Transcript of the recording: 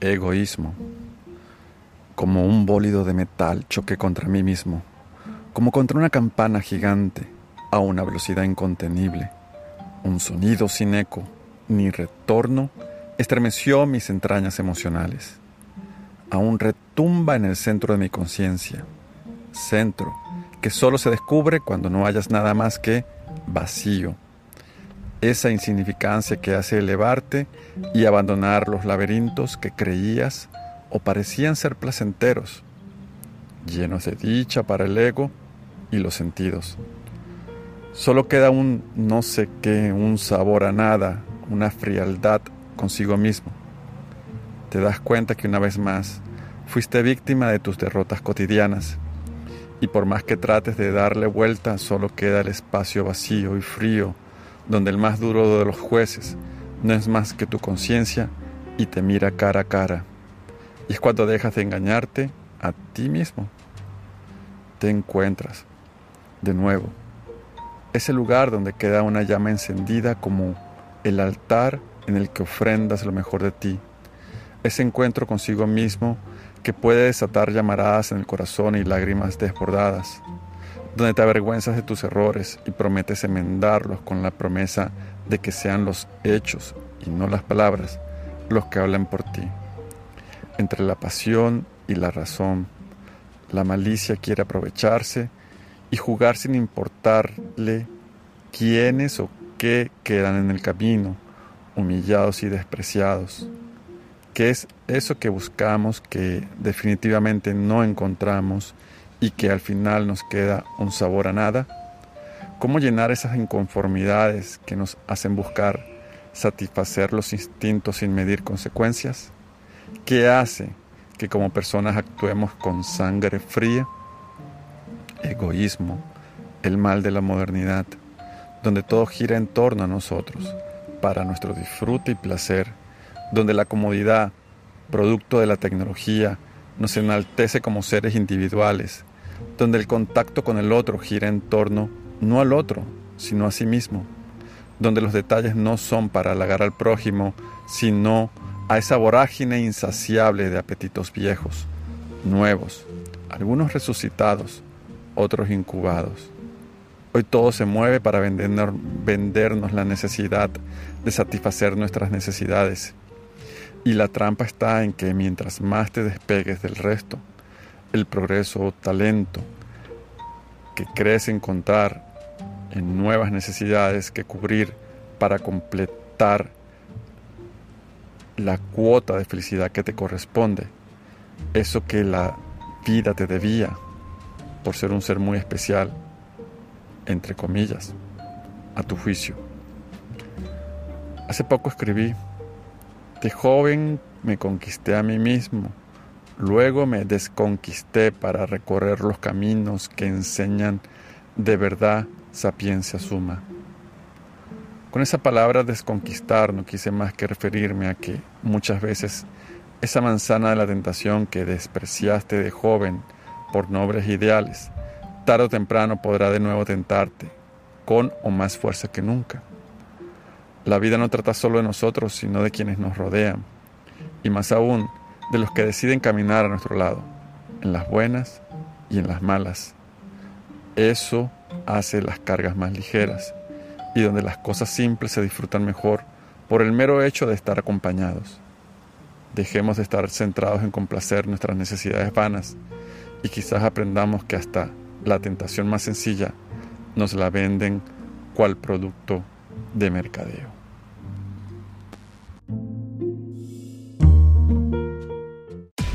Egoísmo. Como un bólido de metal choqué contra mí mismo, como contra una campana gigante a una velocidad incontenible. Un sonido sin eco ni retorno estremeció mis entrañas emocionales. Aún retumba en el centro de mi conciencia, centro que solo se descubre cuando no hayas nada más que vacío esa insignificancia que hace elevarte y abandonar los laberintos que creías o parecían ser placenteros, llenos de dicha para el ego y los sentidos. Solo queda un no sé qué, un sabor a nada, una frialdad consigo mismo. Te das cuenta que una vez más fuiste víctima de tus derrotas cotidianas y por más que trates de darle vuelta, solo queda el espacio vacío y frío donde el más duro de los jueces no es más que tu conciencia y te mira cara a cara. Y es cuando dejas de engañarte a ti mismo. Te encuentras, de nuevo, ese lugar donde queda una llama encendida como el altar en el que ofrendas lo mejor de ti. Ese encuentro consigo mismo que puede desatar llamaradas en el corazón y lágrimas desbordadas donde te avergüenzas de tus errores y prometes enmendarlos con la promesa de que sean los hechos y no las palabras los que hablan por ti. Entre la pasión y la razón, la malicia quiere aprovecharse y jugar sin importarle quiénes o qué quedan en el camino, humillados y despreciados. ¿Qué es eso que buscamos que definitivamente no encontramos? Y que al final nos queda un sabor a nada? ¿Cómo llenar esas inconformidades que nos hacen buscar satisfacer los instintos sin medir consecuencias? ¿Qué hace que como personas actuemos con sangre fría? Egoísmo, el mal de la modernidad, donde todo gira en torno a nosotros, para nuestro disfrute y placer, donde la comodidad, producto de la tecnología, nos enaltece como seres individuales, donde el contacto con el otro gira en torno no al otro, sino a sí mismo, donde los detalles no son para halagar al prójimo, sino a esa vorágine insaciable de apetitos viejos, nuevos, algunos resucitados, otros incubados. Hoy todo se mueve para vendernos, vendernos la necesidad de satisfacer nuestras necesidades. Y la trampa está en que mientras más te despegues del resto, el progreso o talento que crees encontrar en nuevas necesidades que cubrir para completar la cuota de felicidad que te corresponde, eso que la vida te debía por ser un ser muy especial, entre comillas, a tu juicio. Hace poco escribí, de joven me conquisté a mí mismo, luego me desconquisté para recorrer los caminos que enseñan de verdad sapiencia suma. Con esa palabra desconquistar no quise más que referirme a que muchas veces esa manzana de la tentación que despreciaste de joven por nobles ideales, tarde o temprano podrá de nuevo tentarte, con o más fuerza que nunca. La vida no trata solo de nosotros, sino de quienes nos rodean, y más aún de los que deciden caminar a nuestro lado, en las buenas y en las malas. Eso hace las cargas más ligeras y donde las cosas simples se disfrutan mejor por el mero hecho de estar acompañados. Dejemos de estar centrados en complacer nuestras necesidades vanas y quizás aprendamos que hasta la tentación más sencilla nos la venden cual producto de mercadeo.